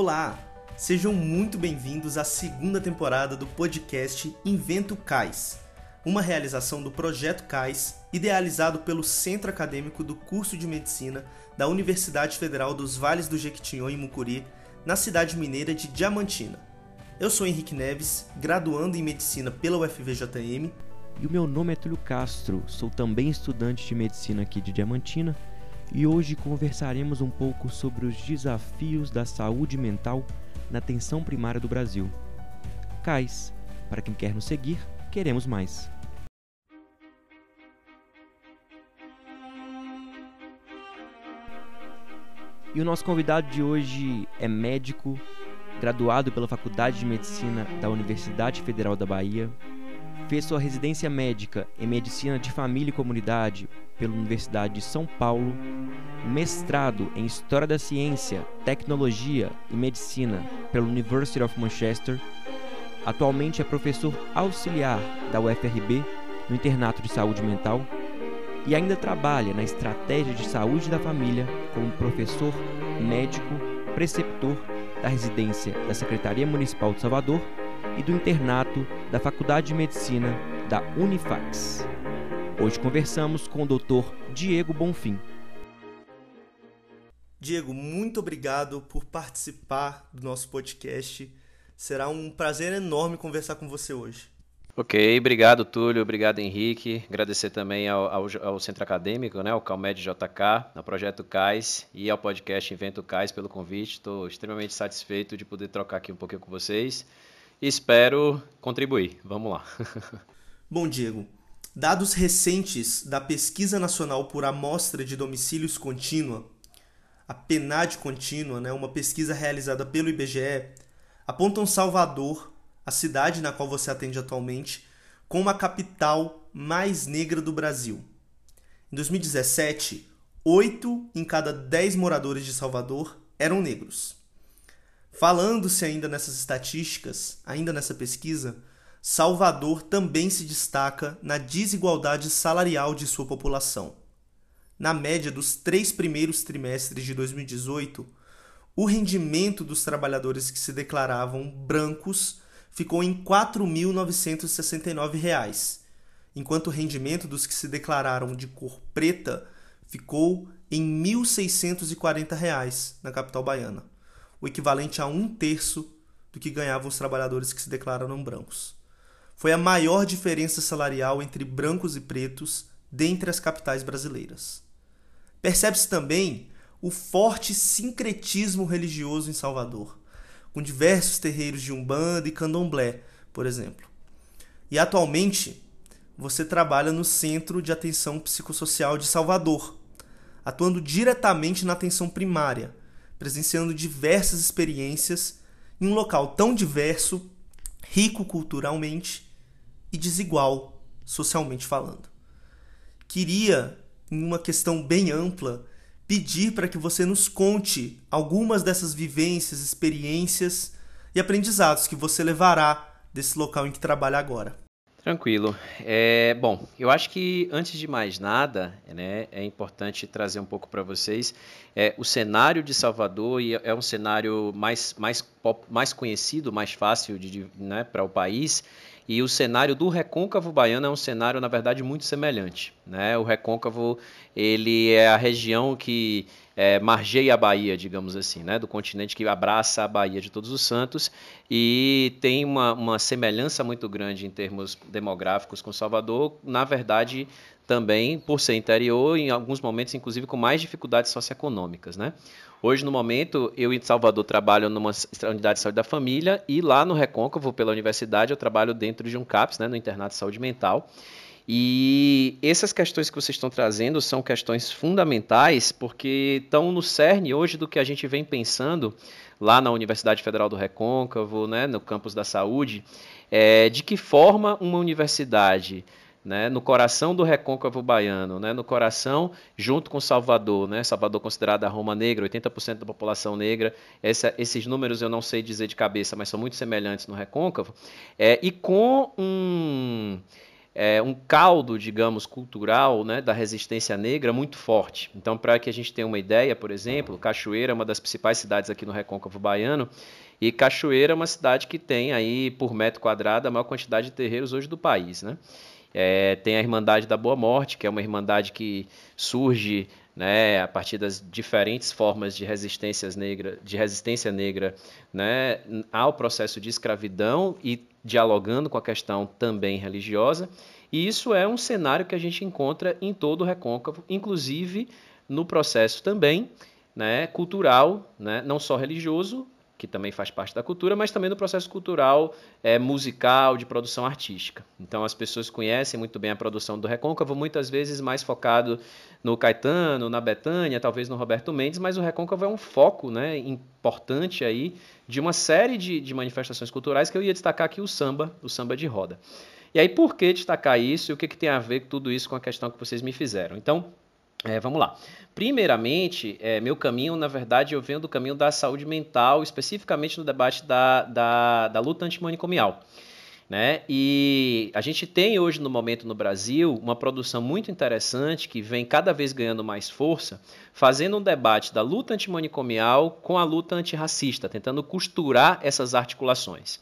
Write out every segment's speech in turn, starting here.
Olá, sejam muito bem-vindos à segunda temporada do podcast Invento Cais, uma realização do Projeto Cais, idealizado pelo Centro Acadêmico do Curso de Medicina da Universidade Federal dos Vales do Jequitinhonha e Mucuri, na cidade mineira de Diamantina. Eu sou Henrique Neves, graduando em Medicina pela UFVJM. E o meu nome é Túlio Castro, sou também estudante de Medicina aqui de Diamantina e hoje conversaremos um pouco sobre os desafios da saúde mental na atenção primária do Brasil. Cais, para quem quer nos seguir, queremos mais. E o nosso convidado de hoje é médico, graduado pela Faculdade de Medicina da Universidade Federal da Bahia, fez sua residência médica em Medicina de Família e Comunidade pela Universidade de São Paulo, mestrado em História da Ciência, Tecnologia e Medicina pela University of Manchester. Atualmente é professor auxiliar da UFRB no Internato de Saúde Mental e ainda trabalha na estratégia de saúde da família como professor médico preceptor da residência da Secretaria Municipal de Salvador e do internato da Faculdade de Medicina da Unifax. Hoje conversamos com o Dr. Diego Bonfim. Diego, muito obrigado por participar do nosso podcast. Será um prazer enorme conversar com você hoje. Ok, obrigado Túlio, obrigado Henrique. Agradecer também ao, ao, ao Centro Acadêmico, né, ao Calmed JK, ao Projeto CAIS e ao podcast Invento CAIS pelo convite. Estou extremamente satisfeito de poder trocar aqui um pouquinho com vocês espero contribuir. Vamos lá. Bom, Diego, dados recentes da Pesquisa Nacional por Amostra de Domicílios Contínua, a PENAD Contínua, né, uma pesquisa realizada pelo IBGE, apontam Salvador, a cidade na qual você atende atualmente, como a capital mais negra do Brasil. Em 2017, 8 em cada 10 moradores de Salvador eram negros. Falando-se ainda nessas estatísticas, ainda nessa pesquisa, Salvador também se destaca na desigualdade salarial de sua população. Na média dos três primeiros trimestres de 2018, o rendimento dos trabalhadores que se declaravam brancos ficou em R$ 4.969, enquanto o rendimento dos que se declararam de cor preta ficou em R$ 1.640 na capital baiana o equivalente a um terço do que ganhavam os trabalhadores que se declararam brancos. Foi a maior diferença salarial entre brancos e pretos dentre as capitais brasileiras. Percebe-se também o forte sincretismo religioso em Salvador, com diversos terreiros de Umbanda e Candomblé, por exemplo. E atualmente você trabalha no Centro de Atenção Psicossocial de Salvador, atuando diretamente na atenção primária, presenciando diversas experiências em um local tão diverso, rico culturalmente e desigual socialmente falando. Queria, em uma questão bem ampla, pedir para que você nos conte algumas dessas vivências, experiências e aprendizados que você levará desse local em que trabalha agora. Tranquilo. É, bom, eu acho que antes de mais nada, né, é importante trazer um pouco para vocês é, o cenário de Salvador e é um cenário mais, mais, mais conhecido, mais fácil de, né, para o país. E o cenário do recôncavo baiano é um cenário, na verdade, muito semelhante. Né? O recôncavo ele é a região que é, margeia a Bahia, digamos assim, né? do continente que abraça a Bahia de Todos os Santos e tem uma, uma semelhança muito grande em termos demográficos com Salvador, na verdade, também por ser interior, em alguns momentos, inclusive, com mais dificuldades socioeconômicas. Né? Hoje, no momento, eu em Salvador trabalho numa unidade de saúde da família e lá no Recôncavo, pela universidade, eu trabalho dentro de um CAPS, né, no Internato de Saúde Mental. E essas questões que vocês estão trazendo são questões fundamentais porque estão no cerne hoje do que a gente vem pensando lá na Universidade Federal do Recôncavo, né, no campus da saúde, é, de que forma uma universidade né, no coração do recôncavo baiano, né, no coração junto com Salvador, né, Salvador considerada a Roma negra, 80% da população negra, essa, esses números eu não sei dizer de cabeça, mas são muito semelhantes no recôncavo, é, e com um é, um caldo, digamos, cultural né, da resistência negra muito forte. Então, para que a gente tenha uma ideia, por exemplo, Cachoeira é uma das principais cidades aqui no Recôncavo Baiano, e Cachoeira é uma cidade que tem aí, por metro quadrado, a maior quantidade de terreiros hoje do país. Né? É, tem a Irmandade da Boa Morte, que é uma irmandade que surge né, a partir das diferentes formas de resistência negra, de resistência negra né, ao processo de escravidão e dialogando com a questão também religiosa. E isso é um cenário que a gente encontra em todo o recôncavo, inclusive no processo também né, cultural, né, não só religioso, que também faz parte da cultura, mas também no processo cultural é, musical, de produção artística. Então as pessoas conhecem muito bem a produção do Recôncavo, muitas vezes mais focado no Caetano, na Betânia, talvez no Roberto Mendes, mas o Recôncavo é um foco né, importante aí de uma série de, de manifestações culturais que eu ia destacar aqui o samba, o samba de roda. E aí por que destacar isso e o que, que tem a ver tudo isso com a questão que vocês me fizeram? Então, é, vamos lá. Primeiramente, é, meu caminho, na verdade, eu venho do caminho da saúde mental, especificamente no debate da, da, da luta antimanicomial. Né? E a gente tem hoje no momento no Brasil uma produção muito interessante que vem cada vez ganhando mais força, fazendo um debate da luta antimanicomial com a luta antirracista, tentando costurar essas articulações.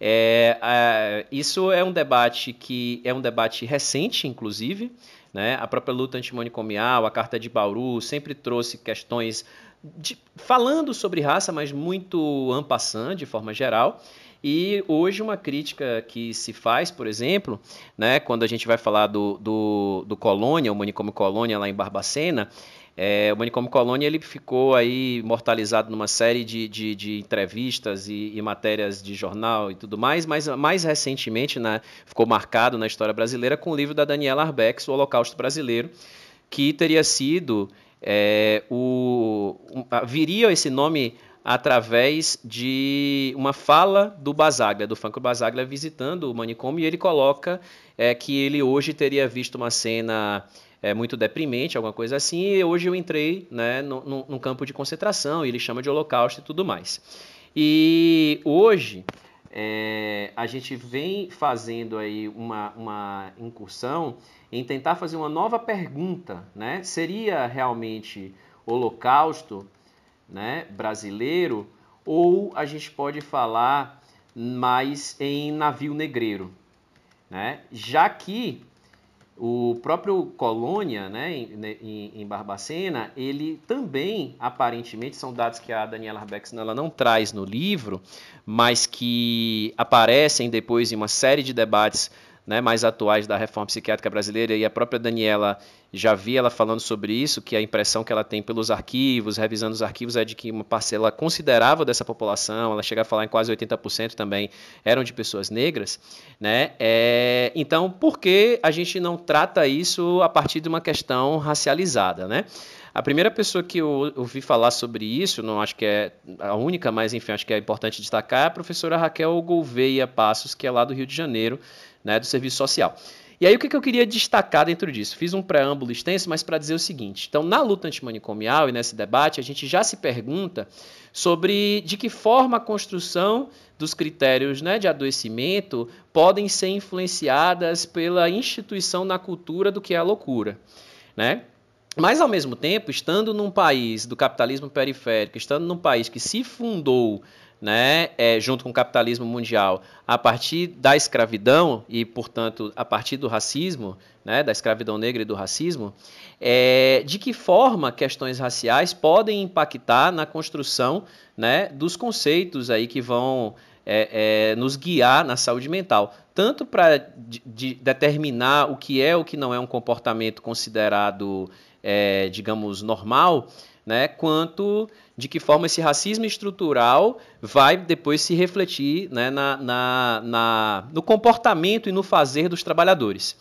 É, é, isso é um debate que é um debate recente, inclusive. Né? A própria luta antimanicomial, a Carta de Bauru, sempre trouxe questões de, falando sobre raça, mas muito ampassando, de forma geral. E hoje uma crítica que se faz, por exemplo, né, quando a gente vai falar do, do, do Colônia, o manicômio Colônia lá em Barbacena, é, o Manicômio Colônia ele ficou aí imortalizado numa série de, de, de entrevistas e, e, matérias de jornal e tudo mais, mas mais recentemente né, ficou marcado na história brasileira com o livro da Daniela Arbex, O Holocausto Brasileiro, que teria sido é, o. Viria esse nome através de uma fala do Basaglia, do Franco Basaglia, visitando o manicômio, e ele coloca é, que ele hoje teria visto uma cena é, muito deprimente, alguma coisa assim, e hoje eu entrei né, num, campo de concentração, e ele chama de holocausto e tudo mais. E hoje é, a gente vem fazendo aí uma, uma incursão em tentar fazer uma nova pergunta, né? Seria realmente holocausto né, brasileiro ou a gente pode falar mais em navio negreiro, né? Já que o próprio Colônia, né, em, em, Barbacena, ele também, aparentemente, são dados que a Daniela Arbex ela não traz no livro, mas que aparecem depois em uma série de debates né, mais atuais da reforma psiquiátrica brasileira, e a própria Daniela já vi ela falando sobre isso, que a impressão que ela tem pelos arquivos, revisando os arquivos, é de que uma parcela considerável dessa população, ela chega a falar em quase 80% também, eram de pessoas negras. Né? É, então, por que a gente não trata isso a partir de uma questão racializada? Né? A primeira pessoa que eu ouvi falar sobre isso, não acho que é a única, mas enfim, acho que é importante destacar, é a professora Raquel Gouveia Passos, que é lá do Rio de Janeiro, né, do serviço social. E aí o que, que eu queria destacar dentro disso? Fiz um preâmbulo extenso, mas para dizer o seguinte: então, na luta antimanicomial e nesse debate, a gente já se pergunta sobre de que forma a construção dos critérios né, de adoecimento podem ser influenciadas pela instituição na cultura do que é a loucura. Né? Mas, ao mesmo tempo, estando num país do capitalismo periférico, estando num país que se fundou né, é, junto com o capitalismo mundial, a partir da escravidão e, portanto, a partir do racismo, né, da escravidão negra e do racismo, é, de que forma questões raciais podem impactar na construção né, dos conceitos aí que vão é, é nos guiar na saúde mental, tanto para de, de determinar o que é o que não é um comportamento considerado, é, digamos, normal, né, quanto de que forma esse racismo estrutural vai depois se refletir né, na, na, na, no comportamento e no fazer dos trabalhadores.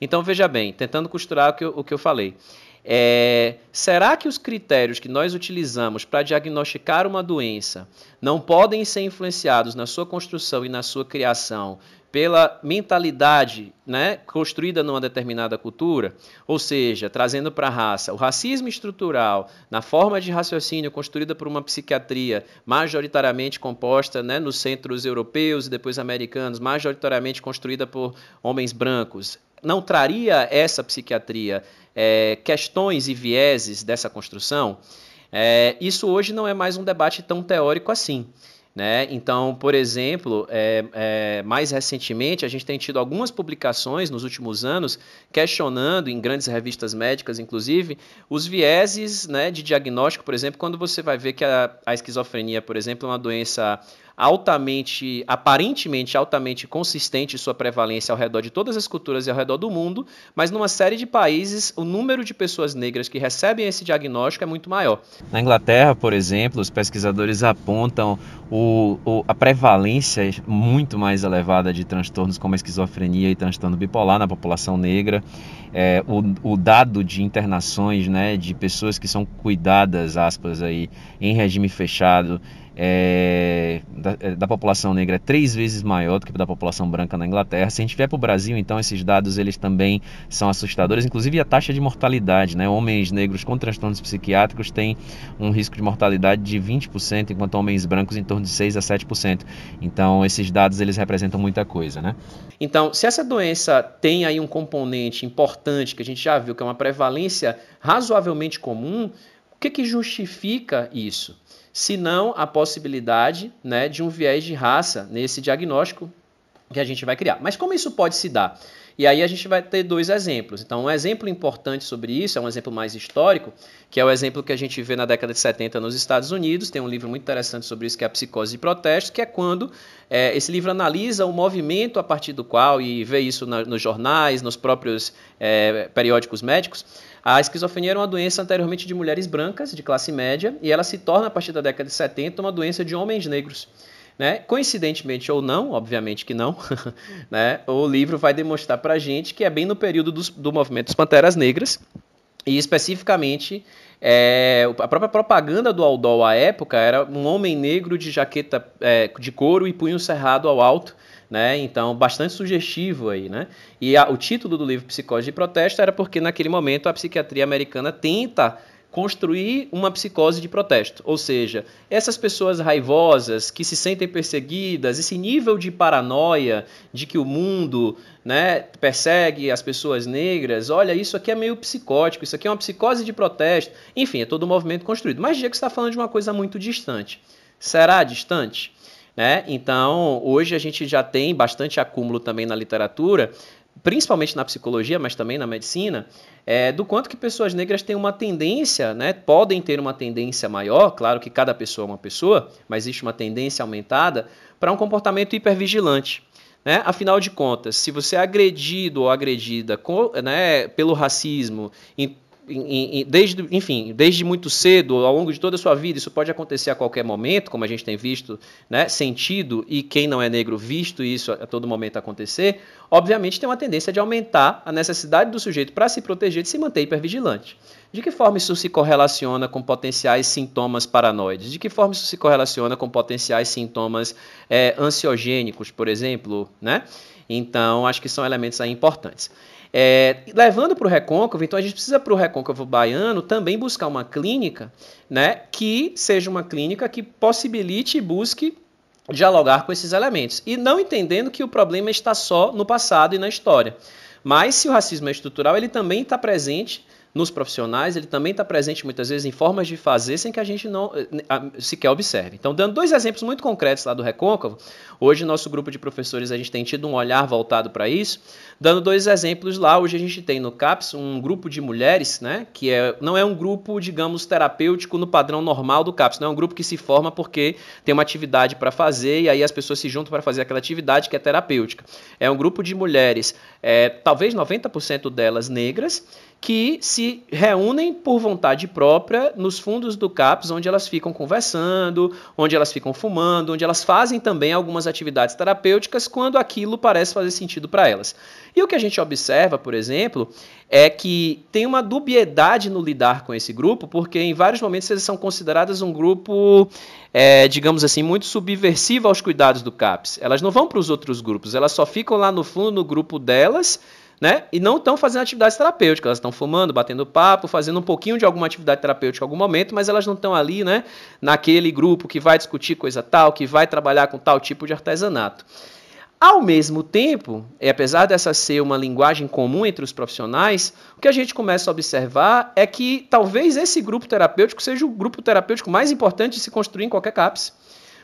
Então, veja bem, tentando costurar o que eu, o que eu falei. É, será que os critérios que nós utilizamos para diagnosticar uma doença não podem ser influenciados na sua construção e na sua criação pela mentalidade né, construída numa determinada cultura, ou seja, trazendo para a raça o racismo estrutural na forma de raciocínio construída por uma psiquiatria majoritariamente composta né, nos centros europeus e depois americanos, majoritariamente construída por homens brancos, não traria essa psiquiatria é, questões e vieses dessa construção? É, isso hoje não é mais um debate tão teórico assim. Né? Então, por exemplo, é, é, mais recentemente, a gente tem tido algumas publicações nos últimos anos questionando, em grandes revistas médicas, inclusive, os vieses né, de diagnóstico, por exemplo, quando você vai ver que a, a esquizofrenia, por exemplo, é uma doença altamente, aparentemente altamente consistente sua prevalência ao redor de todas as culturas e ao redor do mundo, mas numa série de países o número de pessoas negras que recebem esse diagnóstico é muito maior. Na Inglaterra, por exemplo, os pesquisadores apontam o, o, a prevalência muito mais elevada de transtornos como a esquizofrenia e transtorno bipolar na população negra. É, o, o, dado de internações né, de pessoas que são cuidadas, aspas, aí, em regime fechado, é, da, é, da, população negra é três vezes maior do que da população branca na Inglaterra. Se a gente vier para o Brasil, então esses dados eles também são assustadores, inclusive a taxa de mortalidade. Né? Homens negros com transtornos psiquiátricos têm um risco de mortalidade de 20%, enquanto homens brancos em torno de 6 a 7%. Então esses dados eles representam muita coisa. Né? Então, se essa doença tem aí um componente importante que a gente já viu que é uma prevalência razoavelmente comum, o que, que justifica isso? Se não a possibilidade né, de um viés de raça nesse diagnóstico que a gente vai criar. Mas como isso pode se dar? E aí a gente vai ter dois exemplos. Então, um exemplo importante sobre isso, é um exemplo mais histórico, que é o exemplo que a gente vê na década de 70 nos Estados Unidos. Tem um livro muito interessante sobre isso, que é a Psicose de Protesto, que é quando é, esse livro analisa o movimento a partir do qual, e vê isso na, nos jornais, nos próprios é, periódicos médicos, a esquizofrenia era uma doença anteriormente de mulheres brancas, de classe média, e ela se torna, a partir da década de 70, uma doença de homens negros. Né? Coincidentemente ou não, obviamente que não, né? o livro vai demonstrar para a gente que é bem no período do, do movimento das Panteras Negras, e especificamente é, a própria propaganda do Aldol à época era um homem negro de jaqueta é, de couro e punho cerrado ao alto, né? Então, bastante sugestivo aí, né? E a, o título do livro Psicose de Protesto era porque naquele momento a psiquiatria americana tenta construir uma psicose de protesto, ou seja, essas pessoas raivosas que se sentem perseguidas, esse nível de paranoia de que o mundo, né, persegue as pessoas negras, olha, isso aqui é meio psicótico, isso aqui é uma psicose de protesto, enfim, é todo um movimento construído. Mas Diego está falando de uma coisa muito distante. Será distante? Né? Então, hoje a gente já tem bastante acúmulo também na literatura, principalmente na psicologia, mas também na medicina, é, do quanto que pessoas negras têm uma tendência, né, podem ter uma tendência maior, claro que cada pessoa é uma pessoa, mas existe uma tendência aumentada para um comportamento hipervigilante. Né? Afinal de contas, se você é agredido ou agredida com, né, pelo racismo, em desde, enfim, desde muito cedo, ao longo de toda a sua vida, isso pode acontecer a qualquer momento, como a gente tem visto, né, sentido, e quem não é negro visto isso a todo momento acontecer, obviamente tem uma tendência de aumentar a necessidade do sujeito para se proteger de se manter hipervigilante. De que forma isso se correlaciona com potenciais sintomas paranoides? De que forma isso se correlaciona com potenciais sintomas é, ansiogênicos, por exemplo? Né? Então, acho que são elementos aí importantes. É, levando para o recôncavo, então a gente precisa para o recôncavo baiano também buscar uma clínica né, que seja uma clínica que possibilite e busque dialogar com esses elementos. E não entendendo que o problema está só no passado e na história. Mas se o racismo é estrutural, ele também está presente nos profissionais, ele também está presente muitas vezes em formas de fazer sem que a gente não eh, sequer observe. Então, dando dois exemplos muito concretos lá do Recôncavo, hoje nosso grupo de professores a gente tem tido um olhar voltado para isso, dando dois exemplos lá, hoje a gente tem no CAPS um grupo de mulheres, né, que é, não é um grupo, digamos, terapêutico no padrão normal do CAPS, não é um grupo que se forma porque tem uma atividade para fazer e aí as pessoas se juntam para fazer aquela atividade que é terapêutica. É um grupo de mulheres, é, talvez 90% delas negras, que se reúnem por vontade própria nos fundos do CAPS, onde elas ficam conversando, onde elas ficam fumando, onde elas fazem também algumas atividades terapêuticas quando aquilo parece fazer sentido para elas. E o que a gente observa, por exemplo, é que tem uma dubiedade no lidar com esse grupo, porque em vários momentos eles são consideradas um grupo, é, digamos assim, muito subversivo aos cuidados do CAPS. Elas não vão para os outros grupos, elas só ficam lá no fundo no grupo delas né? E não estão fazendo atividades terapêuticas, elas estão fumando, batendo papo, fazendo um pouquinho de alguma atividade terapêutica em algum momento, mas elas não estão ali, né, naquele grupo que vai discutir coisa tal, que vai trabalhar com tal tipo de artesanato. Ao mesmo tempo, e apesar dessa ser uma linguagem comum entre os profissionais, o que a gente começa a observar é que talvez esse grupo terapêutico seja o grupo terapêutico mais importante de se construir em qualquer CAPS.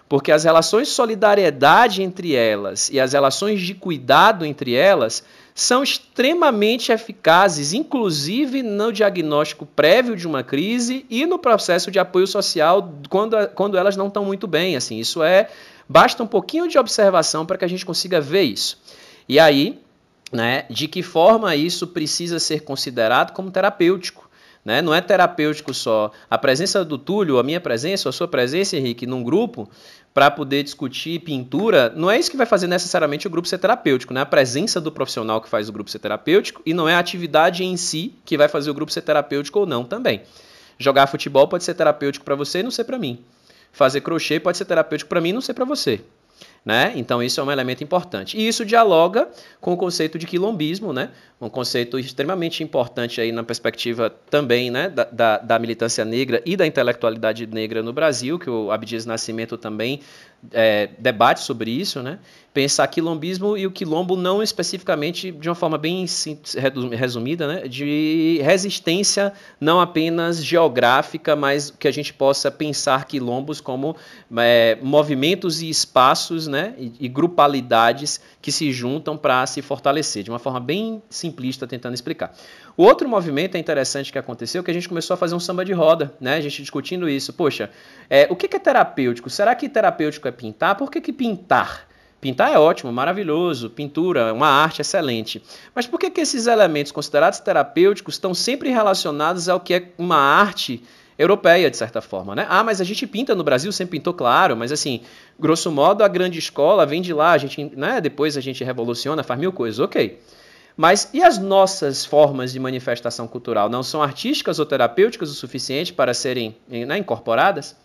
Porque as relações de solidariedade entre elas e as relações de cuidado entre elas são extremamente eficazes, inclusive no diagnóstico prévio de uma crise e no processo de apoio social quando, quando elas não estão muito bem. Assim, isso é Basta um pouquinho de observação para que a gente consiga ver isso. E aí, né, de que forma isso precisa ser considerado como terapêutico? Né? Não é terapêutico só. A presença do Túlio, a minha presença, a sua presença, Henrique, num grupo, para poder discutir pintura, não é isso que vai fazer necessariamente o grupo ser terapêutico, né? A presença do profissional que faz o grupo ser terapêutico e não é a atividade em si que vai fazer o grupo ser terapêutico ou não também. Jogar futebol pode ser terapêutico para você e não ser para mim. Fazer crochê pode ser terapêutico para mim, não ser para você. Né? Então isso é um elemento importante. E isso dialoga com o conceito de quilombismo, né? um conceito extremamente importante aí na perspectiva também né? da, da, da militância negra e da intelectualidade negra no Brasil, que o Abdias Nascimento também é, debate sobre isso, né? pensar quilombismo e o quilombo não especificamente de uma forma bem resumida, né? de resistência não apenas geográfica, mas que a gente possa pensar quilombos como é, movimentos e espaços né? e, e grupalidades que se juntam para se fortalecer, de uma forma bem simplista, tentando explicar. O outro movimento é interessante que aconteceu, que a gente começou a fazer um samba de roda, né? A gente discutindo isso. Poxa, é, o que é terapêutico? Será que terapêutico é pintar? Por que, que pintar? Pintar é ótimo, maravilhoso, pintura, uma arte excelente. Mas por que, que esses elementos considerados terapêuticos estão sempre relacionados ao que é uma arte europeia, de certa forma, né? Ah, mas a gente pinta no Brasil, sempre pintou, claro, mas assim, grosso modo, a grande escola vem de lá, a gente, né, depois a gente revoluciona, faz mil coisas, ok. Mas e as nossas formas de manifestação cultural? Não são artísticas ou terapêuticas o suficiente para serem né, incorporadas?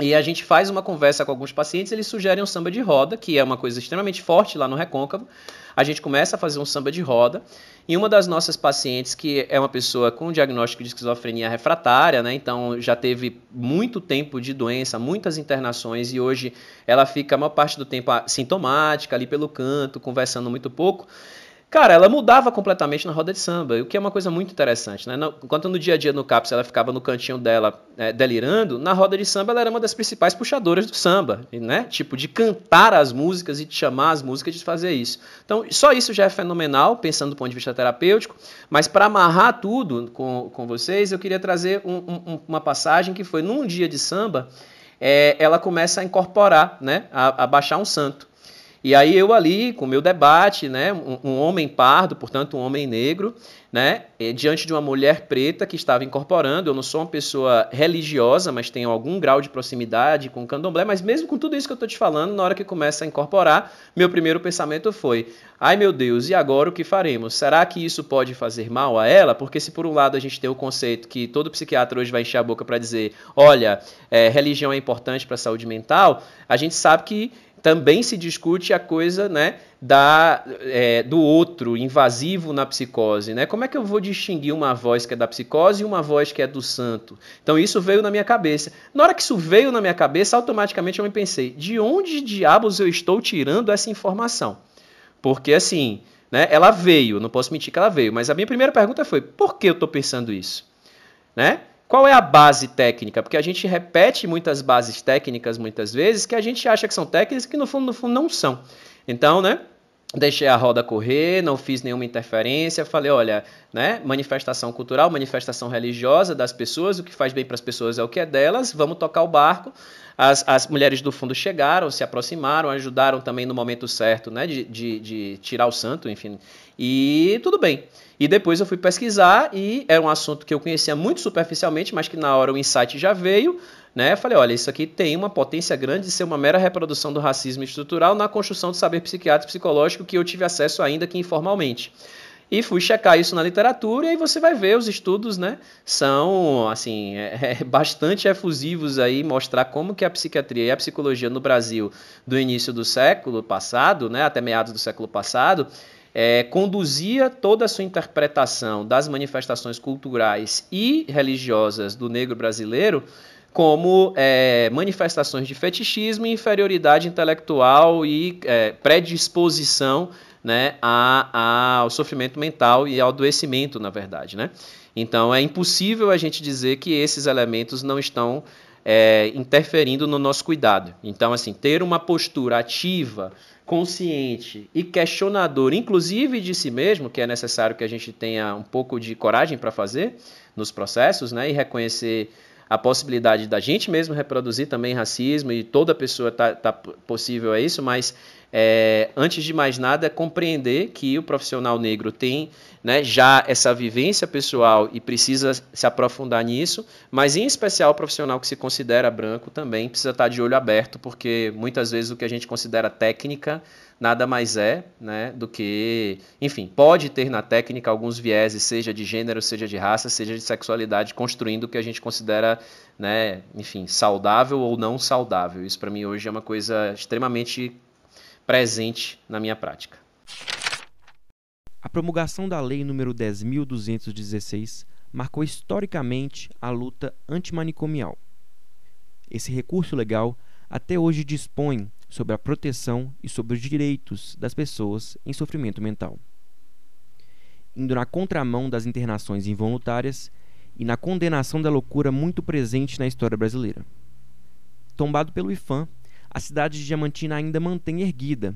E a gente faz uma conversa com alguns pacientes, eles sugerem um samba de roda, que é uma coisa extremamente forte lá no Recôncavo. A gente começa a fazer um samba de roda. E uma das nossas pacientes, que é uma pessoa com diagnóstico de esquizofrenia refratária, né? Então já teve muito tempo de doença, muitas internações, e hoje ela fica a maior parte do tempo sintomática, ali pelo canto, conversando muito pouco. Cara, ela mudava completamente na roda de samba, o que é uma coisa muito interessante, né? Enquanto no dia a dia no CAPS ela ficava no cantinho dela é, delirando, na roda de samba ela era uma das principais puxadoras do samba, né? Tipo, de cantar as músicas e de chamar as músicas de fazer isso. Então, só isso já é fenomenal, pensando do ponto de vista terapêutico, mas para amarrar tudo com, com vocês, eu queria trazer um, um, uma passagem que foi num dia de samba, é, ela começa a incorporar, né? A, a baixar um santo. E aí eu ali, com o meu debate, né, um, um homem pardo, portanto um homem negro, né, diante de uma mulher preta que estava incorporando, eu não sou uma pessoa religiosa, mas tenho algum grau de proximidade com o candomblé, mas mesmo com tudo isso que eu estou te falando, na hora que começa a incorporar, meu primeiro pensamento foi, ai meu Deus, e agora o que faremos? Será que isso pode fazer mal a ela? Porque se por um lado a gente tem o conceito que todo psiquiatra hoje vai encher a boca para dizer, olha, é, religião é importante para a saúde mental, a gente sabe que também se discute a coisa né, da, é, do outro invasivo na psicose. Né? Como é que eu vou distinguir uma voz que é da psicose e uma voz que é do santo? Então isso veio na minha cabeça. Na hora que isso veio na minha cabeça, automaticamente eu me pensei: de onde diabos eu estou tirando essa informação? Porque assim, né, ela veio, não posso mentir que ela veio, mas a minha primeira pergunta foi: por que eu estou pensando isso? Né? Qual é a base técnica? Porque a gente repete muitas bases técnicas muitas vezes que a gente acha que são técnicas que no fundo, no fundo não são. Então, né? Deixei a roda correr, não fiz nenhuma interferência, falei, olha, né, manifestação cultural, manifestação religiosa das pessoas, o que faz bem para as pessoas é o que é delas, vamos tocar o barco. As, as mulheres do fundo chegaram, se aproximaram, ajudaram também no momento certo, né, de, de, de tirar o santo, enfim, e tudo bem. E depois eu fui pesquisar e era um assunto que eu conhecia muito superficialmente, mas que na hora o insight já veio. Né? Falei, olha, isso aqui tem uma potência grande de ser uma mera reprodução do racismo estrutural na construção do saber psiquiátrico e psicológico que eu tive acesso ainda que informalmente. E fui checar isso na literatura e aí você vai ver os estudos, né? São, assim, é, é bastante efusivos aí, mostrar como que a psiquiatria e a psicologia no Brasil do início do século passado, né, até meados do século passado, é, conduzia toda a sua interpretação das manifestações culturais e religiosas do negro brasileiro como é, manifestações de fetichismo, inferioridade intelectual e é, predisposição né, a, a, ao sofrimento mental e ao adoecimento, na verdade. Né? Então é impossível a gente dizer que esses elementos não estão é, interferindo no nosso cuidado. Então, assim, ter uma postura ativa, consciente e questionador, inclusive de si mesmo, que é necessário que a gente tenha um pouco de coragem para fazer nos processos, né, e reconhecer a possibilidade da gente mesmo reproduzir também racismo e toda pessoa está tá possível a isso, mas é, antes de mais nada é compreender que o profissional negro tem né, já essa vivência pessoal e precisa se aprofundar nisso, mas em especial o profissional que se considera branco também precisa estar de olho aberto, porque muitas vezes o que a gente considera técnica nada mais é né, do que, enfim, pode ter na técnica alguns vieses, seja de gênero, seja de raça, seja de sexualidade, construindo o que a gente considera, né, enfim, saudável ou não saudável. Isso para mim hoje é uma coisa extremamente presente na minha prática. A promulgação da Lei nº 10.216 marcou historicamente a luta antimanicomial. Esse recurso legal até hoje dispõe sobre a proteção e sobre os direitos das pessoas em sofrimento mental. Indo na contramão das internações involuntárias e na condenação da loucura muito presente na história brasileira. Tombado pelo IFAM, a cidade de Diamantina ainda mantém erguida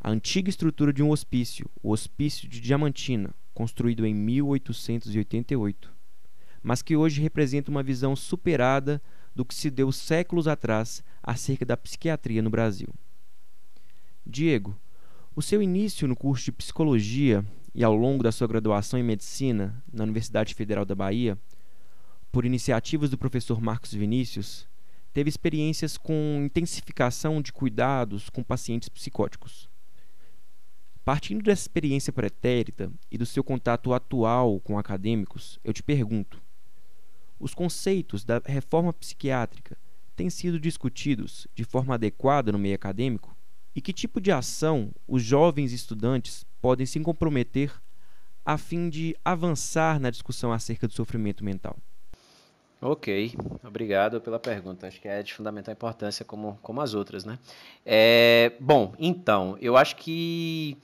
a antiga estrutura de um hospício, o Hospício de Diamantina, construído em 1888, mas que hoje representa uma visão superada do que se deu séculos atrás acerca da psiquiatria no Brasil. Diego, o seu início no curso de psicologia e ao longo da sua graduação em medicina na Universidade Federal da Bahia, por iniciativas do professor Marcos Vinícius, teve experiências com intensificação de cuidados com pacientes psicóticos. Partindo dessa experiência pretérita e do seu contato atual com acadêmicos, eu te pergunto: os conceitos da reforma psiquiátrica têm sido discutidos de forma adequada no meio acadêmico? E que tipo de ação os jovens estudantes podem se comprometer a fim de avançar na discussão acerca do sofrimento mental? Ok, obrigado pela pergunta. Acho que é de fundamental importância, como, como as outras, né? É, bom, então, eu acho que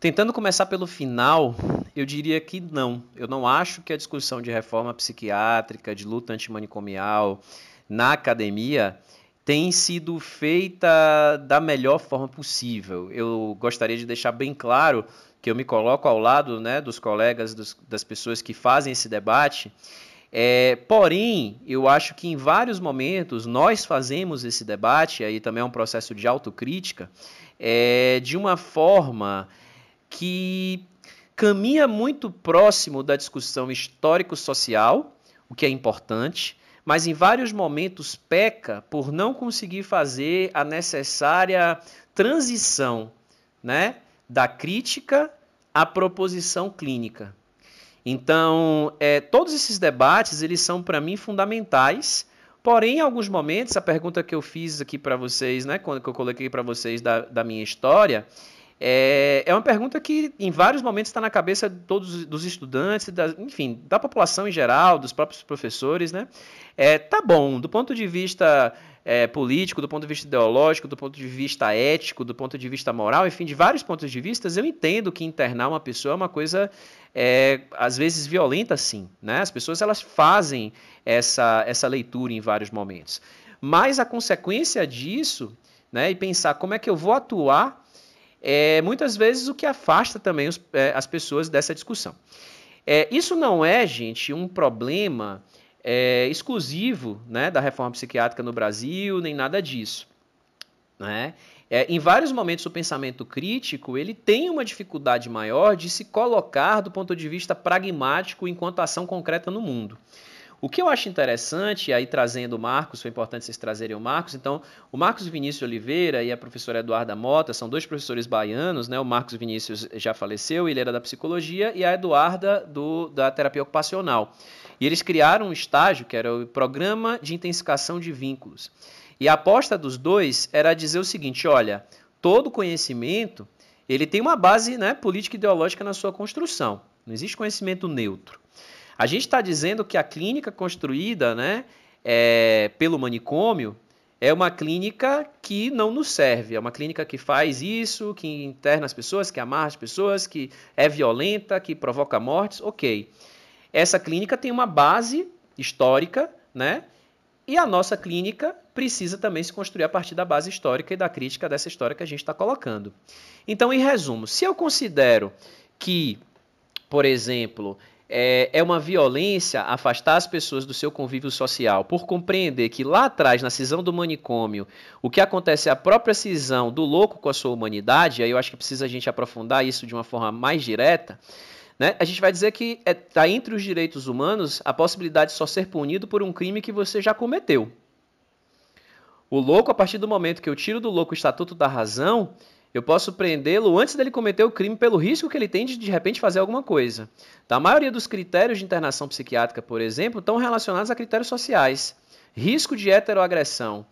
Tentando começar pelo final, eu diria que não. Eu não acho que a discussão de reforma psiquiátrica, de luta antimanicomial na academia tem sido feita da melhor forma possível. Eu gostaria de deixar bem claro que eu me coloco ao lado né, dos colegas, dos, das pessoas que fazem esse debate. É, porém, eu acho que em vários momentos nós fazemos esse debate, aí também é um processo de autocrítica, é, de uma forma que caminha muito próximo da discussão histórico-social, o que é importante, mas em vários momentos peca por não conseguir fazer a necessária transição né, da crítica à proposição clínica. Então, é, todos esses debates eles são para mim fundamentais. Porém, em alguns momentos, a pergunta que eu fiz aqui para vocês, né, quando eu coloquei para vocês da, da minha história, é, é uma pergunta que em vários momentos está na cabeça de todos dos estudantes, da, enfim, da população em geral, dos próprios professores, né? É, tá bom, do ponto de vista é, político, do ponto de vista ideológico, do ponto de vista ético, do ponto de vista moral, enfim, de vários pontos de vista, eu entendo que internar uma pessoa é uma coisa, é, às vezes, violenta, sim. Né? As pessoas elas fazem essa, essa leitura em vários momentos. Mas a consequência disso, né, e pensar como é que eu vou atuar é muitas vezes o que afasta também os, é, as pessoas dessa discussão. É, isso não é, gente, um problema é, exclusivo né, da reforma psiquiátrica no Brasil, nem nada disso. Né? É, em vários momentos o pensamento crítico ele tem uma dificuldade maior de se colocar do ponto de vista pragmático enquanto ação concreta no mundo. O que eu acho interessante, aí trazendo o Marcos, foi importante vocês trazerem o Marcos, então, o Marcos Vinícius Oliveira e a professora Eduarda Mota são dois professores baianos, né? O Marcos Vinícius já faleceu, ele era da psicologia, e a Eduarda do, da terapia ocupacional. E eles criaram um estágio, que era o Programa de Intensificação de Vínculos. E a aposta dos dois era dizer o seguinte, olha, todo conhecimento, ele tem uma base né, política ideológica na sua construção. Não existe conhecimento neutro. A gente está dizendo que a clínica construída, né, é, pelo manicômio é uma clínica que não nos serve. É uma clínica que faz isso, que interna as pessoas, que amarra as pessoas, que é violenta, que provoca mortes. Ok. Essa clínica tem uma base histórica, né? E a nossa clínica precisa também se construir a partir da base histórica e da crítica dessa história que a gente está colocando. Então, em resumo, se eu considero que, por exemplo, é, é uma violência afastar as pessoas do seu convívio social por compreender que lá atrás, na cisão do manicômio, o que acontece é a própria cisão do louco com a sua humanidade, aí eu acho que precisa a gente aprofundar isso de uma forma mais direta. Né? A gente vai dizer que está é, tá entre os direitos humanos a possibilidade de só ser punido por um crime que você já cometeu. O louco, a partir do momento que eu tiro do louco o estatuto da razão, eu posso prendê-lo antes dele cometer o crime pelo risco que ele tem de de repente fazer alguma coisa. Então, a maioria dos critérios de internação psiquiátrica, por exemplo, estão relacionados a critérios sociais. Risco de heteroagressão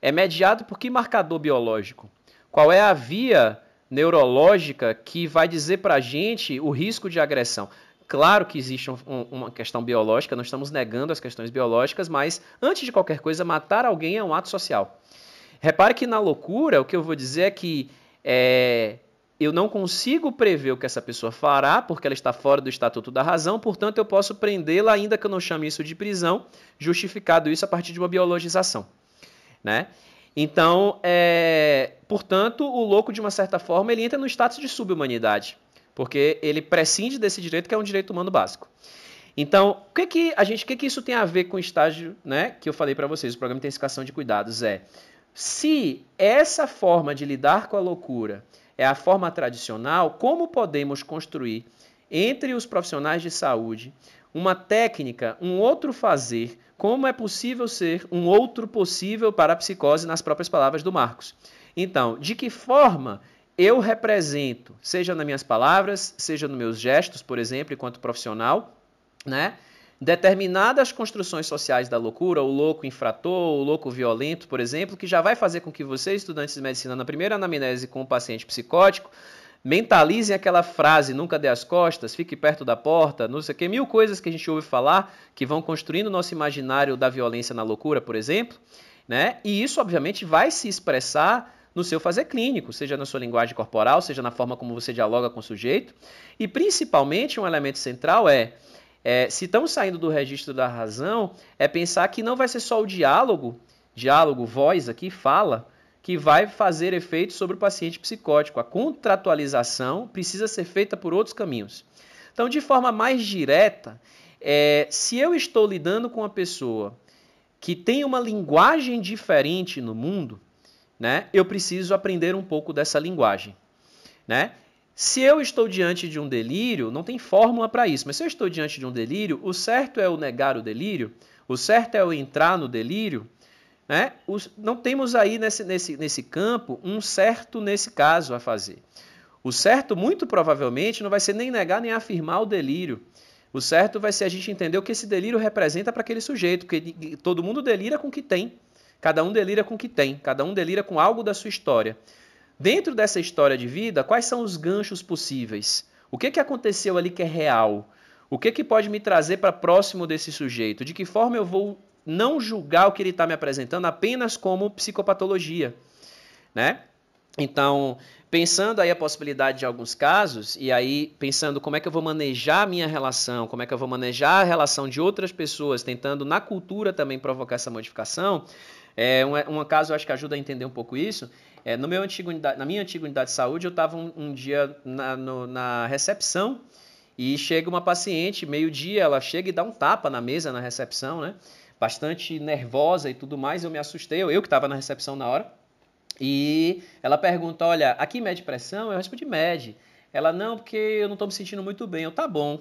é mediado por que marcador biológico? Qual é a via neurológica que vai dizer para a gente o risco de agressão? Claro que existe um, uma questão biológica, não estamos negando as questões biológicas, mas antes de qualquer coisa, matar alguém é um ato social. Repare que na loucura, o que eu vou dizer é que é, eu não consigo prever o que essa pessoa fará, porque ela está fora do estatuto da razão, portanto, eu posso prendê-la, ainda que eu não chame isso de prisão, justificado isso a partir de uma biologização. Né? Então, é, portanto, o louco, de uma certa forma, ele entra no status de subhumanidade, porque ele prescinde desse direito que é um direito humano básico. Então, o que que a gente, o que que isso tem a ver com o estágio, né, que eu falei para vocês, o programa de intensificação de cuidados é se essa forma de lidar com a loucura é a forma tradicional, como podemos construir entre os profissionais de saúde uma técnica, um outro fazer, como é possível ser um outro possível para a psicose, nas próprias palavras do Marcos. Então, de que forma eu represento, seja nas minhas palavras, seja nos meus gestos, por exemplo, enquanto profissional, né? determinadas construções sociais da loucura, o louco infrator, o louco violento, por exemplo, que já vai fazer com que você, estudantes de medicina, na primeira anamnese com o paciente psicótico, mentalizem aquela frase, nunca dê as costas, fique perto da porta, não sei o que, mil coisas que a gente ouve falar que vão construindo o nosso imaginário da violência na loucura, por exemplo, né? E isso, obviamente, vai se expressar no seu fazer clínico, seja na sua linguagem corporal, seja na forma como você dialoga com o sujeito. E principalmente um elemento central é é, se estamos saindo do registro da razão, é pensar que não vai ser só o diálogo, diálogo, voz aqui, fala, que vai fazer efeito sobre o paciente psicótico. A contratualização precisa ser feita por outros caminhos. Então, de forma mais direta, é, se eu estou lidando com uma pessoa que tem uma linguagem diferente no mundo, né, eu preciso aprender um pouco dessa linguagem. Né? Se eu estou diante de um delírio, não tem fórmula para isso, mas se eu estou diante de um delírio, o certo é o negar o delírio, o certo é o entrar no delírio. Né? Os, não temos aí nesse, nesse, nesse campo um certo nesse caso a fazer. O certo, muito provavelmente, não vai ser nem negar nem afirmar o delírio. O certo vai ser a gente entender o que esse delírio representa para aquele sujeito, porque todo mundo delira com o que tem. Cada um delira com o que tem, cada um delira com algo da sua história. Dentro dessa história de vida, quais são os ganchos possíveis? O que, que aconteceu ali que é real? O que, que pode me trazer para próximo desse sujeito? De que forma eu vou não julgar o que ele está me apresentando apenas como psicopatologia? Né? Então, pensando aí a possibilidade de alguns casos, e aí pensando como é que eu vou manejar a minha relação, como é que eu vou manejar a relação de outras pessoas, tentando na cultura também provocar essa modificação, é um, um caso eu acho que ajuda a entender um pouco isso, é, no meu antigo na minha antiga unidade de saúde, eu estava um, um, dia na, no, na recepção e chega uma paciente, meio-dia, ela chega e dá um tapa na mesa na recepção, né? Bastante nervosa e tudo mais. Eu me assustei, eu, eu que estava na recepção na hora. E ela pergunta: Olha, aqui mede pressão? Eu respondi: Mede. Ela, não, porque eu não estou me sentindo muito bem. Eu, tá bom.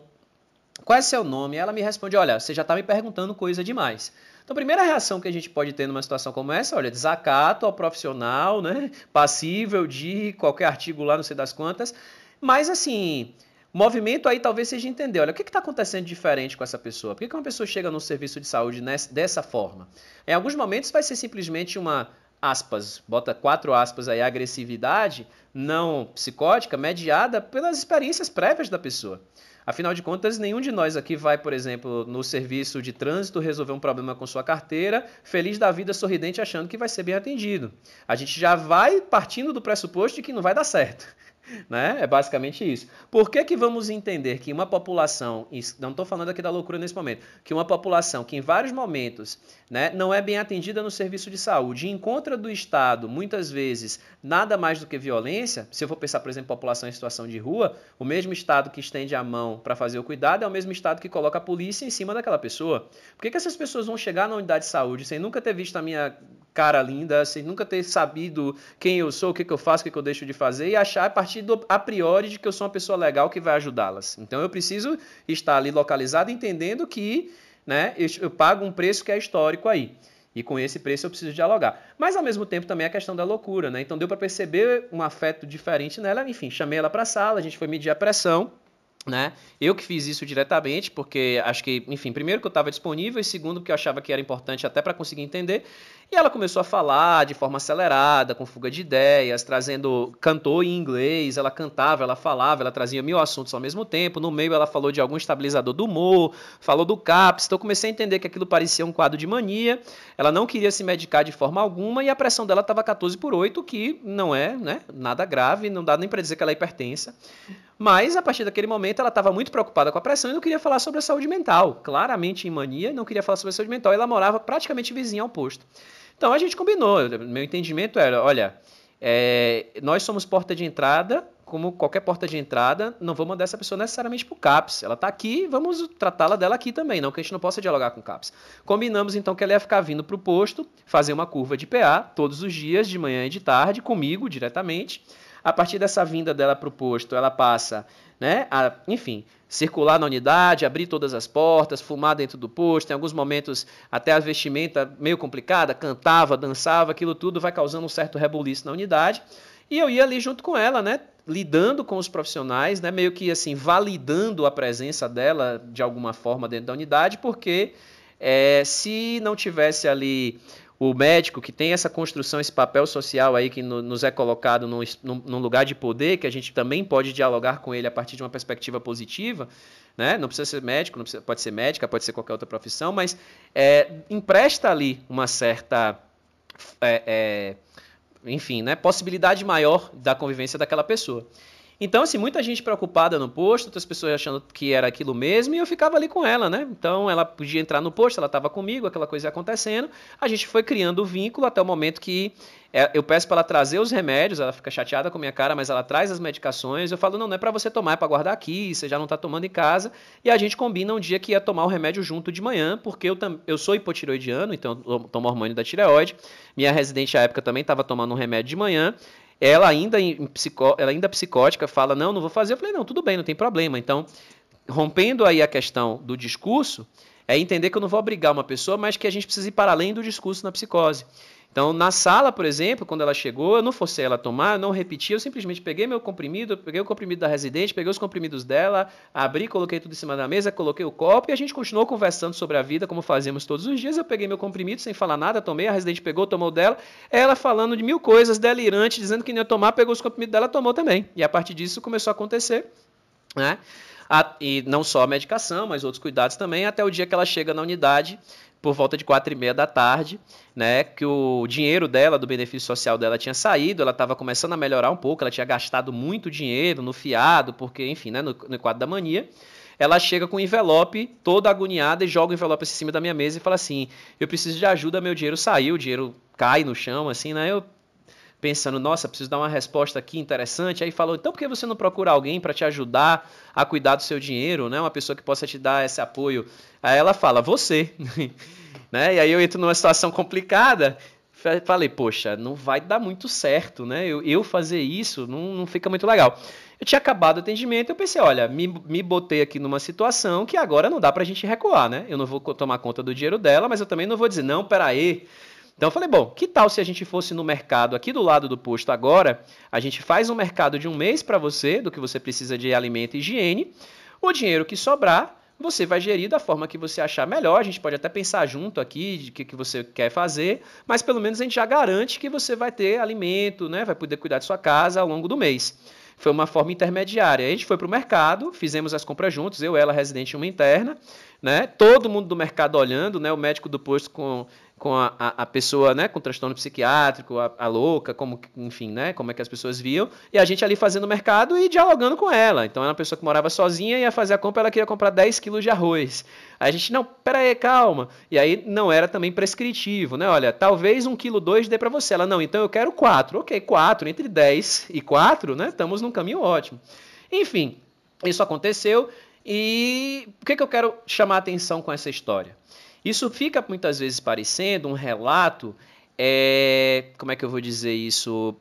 Qual é seu nome? Ela me responde: Olha, você já está me perguntando coisa demais. Então, a primeira reação que a gente pode ter numa situação como essa, olha, desacato ao profissional, né? Passível de qualquer artigo lá, não sei das quantas. Mas, assim, o movimento aí talvez seja entender, olha, o que está acontecendo diferente com essa pessoa? Por que, que uma pessoa chega no serviço de saúde nessa, dessa forma? Em alguns momentos vai ser simplesmente uma, aspas, bota quatro aspas aí, agressividade não psicótica mediada pelas experiências prévias da pessoa. Afinal de contas, nenhum de nós aqui vai, por exemplo, no serviço de trânsito resolver um problema com sua carteira, feliz da vida, sorridente, achando que vai ser bem atendido. A gente já vai partindo do pressuposto de que não vai dar certo. Né? É basicamente isso. Por que, que vamos entender que uma população, não estou falando aqui da loucura nesse momento, que uma população que em vários momentos né, não é bem atendida no serviço de saúde e encontra do Estado, muitas vezes, nada mais do que violência, se eu for pensar, por exemplo, população em situação de rua, o mesmo Estado que estende a mão para fazer o cuidado é o mesmo Estado que coloca a polícia em cima daquela pessoa. Por que, que essas pessoas vão chegar na unidade de saúde sem nunca ter visto a minha cara linda, sem nunca ter sabido quem eu sou, o que, que eu faço, o que, que eu deixo de fazer e achar a partir do a priori de que eu sou uma pessoa legal que vai ajudá-las. Então eu preciso estar ali localizado entendendo que né, eu, eu pago um preço que é histórico aí. E com esse preço eu preciso dialogar. Mas ao mesmo tempo também a questão da loucura, né? Então deu para perceber um afeto diferente nela. Enfim, chamei ela para a sala, a gente foi medir a pressão. Né? Eu que fiz isso diretamente, porque acho que, enfim, primeiro que eu estava disponível e segundo que eu achava que era importante até para conseguir entender. E ela começou a falar de forma acelerada, com fuga de ideias, trazendo. cantou em inglês, ela cantava, ela falava, ela trazia mil assuntos ao mesmo tempo. No meio, ela falou de algum estabilizador do humor, falou do CAPS. Então, comecei a entender que aquilo parecia um quadro de mania. Ela não queria se medicar de forma alguma e a pressão dela estava 14 por 8, que não é né, nada grave, não dá nem para dizer que ela é hipertensa. Mas, a partir daquele momento, ela estava muito preocupada com a pressão e não queria falar sobre a saúde mental. Claramente em mania, não queria falar sobre a saúde mental. Ela morava praticamente vizinha ao posto. Então a gente combinou. Meu entendimento era: olha, é, nós somos porta de entrada, como qualquer porta de entrada, não vou mandar essa pessoa necessariamente para o CAPS. Ela está aqui, vamos tratá-la dela aqui também, não que a gente não possa dialogar com o CAPS. Combinamos então que ela ia ficar vindo para o posto, fazer uma curva de PA todos os dias, de manhã e de tarde, comigo diretamente. A partir dessa vinda dela para o posto, ela passa, né, a, enfim, circular na unidade, abrir todas as portas, fumar dentro do posto, em alguns momentos até a vestimenta meio complicada, cantava, dançava, aquilo tudo vai causando um certo rebuliço na unidade. E eu ia ali junto com ela, né, lidando com os profissionais, né, meio que assim validando a presença dela de alguma forma dentro da unidade, porque é, se não tivesse ali o médico que tem essa construção, esse papel social aí que no, nos é colocado num, num, lugar de poder, que a gente também pode dialogar com ele a partir de uma perspectiva positiva, né? não precisa ser médico, não precisa, pode ser médica, pode ser qualquer outra profissão, mas é, empresta ali uma certa, é, é, enfim, né? possibilidade maior da convivência daquela pessoa. Então, assim, muita gente preocupada no posto, outras pessoas achando que era aquilo mesmo, e eu ficava ali com ela, né? Então, ela podia entrar no posto, ela estava comigo, aquela coisa acontecendo. A gente foi criando o vínculo até o momento que é, eu peço para ela trazer os remédios, ela fica chateada com a minha cara, mas ela traz as medicações. Eu falo, não, não é para você tomar, é para guardar aqui, você já não está tomando em casa. E a gente combina um dia que ia tomar o remédio junto de manhã, porque eu, eu sou hipotiroidiano, então eu tomo hormônio da tireoide. Minha residente à época também estava tomando um remédio de manhã. Ela ainda, em psicó, ela ainda psicótica fala, não, não vou fazer. Eu falei, não, tudo bem, não tem problema. Então, rompendo aí a questão do discurso, é entender que eu não vou obrigar uma pessoa, mas que a gente precisa ir para além do discurso na psicose. Então, na sala, por exemplo, quando ela chegou, eu não forcei ela a tomar, eu não repeti, eu simplesmente peguei meu comprimido, peguei o comprimido da residente, peguei os comprimidos dela, abri, coloquei tudo em cima da mesa, coloquei o copo e a gente continuou conversando sobre a vida, como fazemos todos os dias. Eu peguei meu comprimido sem falar nada, tomei, a residente pegou, tomou dela, ela falando de mil coisas, delirante, dizendo que não ia tomar, pegou os comprimidos dela, tomou também. E a partir disso começou a acontecer, né? E não só a medicação, mas outros cuidados também, até o dia que ela chega na unidade por volta de quatro e meia da tarde, né, que o dinheiro dela, do benefício social dela tinha saído, ela estava começando a melhorar um pouco, ela tinha gastado muito dinheiro no fiado, porque, enfim, né, no, no quadro da mania, ela chega com um envelope toda agoniada e joga o envelope em cima da minha mesa e fala assim, eu preciso de ajuda, meu dinheiro saiu, o dinheiro cai no chão, assim, né, eu pensando, nossa, preciso dar uma resposta aqui interessante. Aí falou, então por que você não procura alguém para te ajudar a cuidar do seu dinheiro, né? Uma pessoa que possa te dar esse apoio. Aí ela fala, você. né? E aí eu entro numa situação complicada. Falei, poxa, não vai dar muito certo, né? Eu, eu fazer isso não, não fica muito legal. Eu tinha acabado o atendimento, eu pensei, olha, me, me botei aqui numa situação que agora não dá pra gente recuar, né? Eu não vou tomar conta do dinheiro dela, mas eu também não vou dizer, não, peraí, então eu falei, bom, que tal se a gente fosse no mercado aqui do lado do posto agora, a gente faz um mercado de um mês para você, do que você precisa de alimento e higiene, o dinheiro que sobrar, você vai gerir da forma que você achar melhor. A gente pode até pensar junto aqui de que, que você quer fazer, mas pelo menos a gente já garante que você vai ter alimento, né? vai poder cuidar de sua casa ao longo do mês. foi uma forma intermediária. A gente foi para o mercado, fizemos as compras juntos, eu, ela, residente em uma interna, né? Todo mundo do mercado olhando, né? O médico do posto com com a, a, a, pessoa né, com transtorno psiquiátrico, a, a, louca, como, enfim, né, como é que as pessoas viam, e a gente ali fazendo o mercado e dialogando com ela. Então, era uma pessoa que morava sozinha, ia fazer a compra, ela queria comprar 10 quilos de arroz. Aí a gente, não, peraí, calma. E aí não era também prescritivo, né? Olha, talvez um quilo dois dê para você. Ela, não, então eu quero quatro. Ok, quatro, entre 10 e 4, né, estamos num caminho ótimo. Enfim, isso aconteceu, e o que, que eu quero chamar a atenção com essa história? Isso fica muitas vezes parecendo um relato, é, como é que eu vou dizer isso?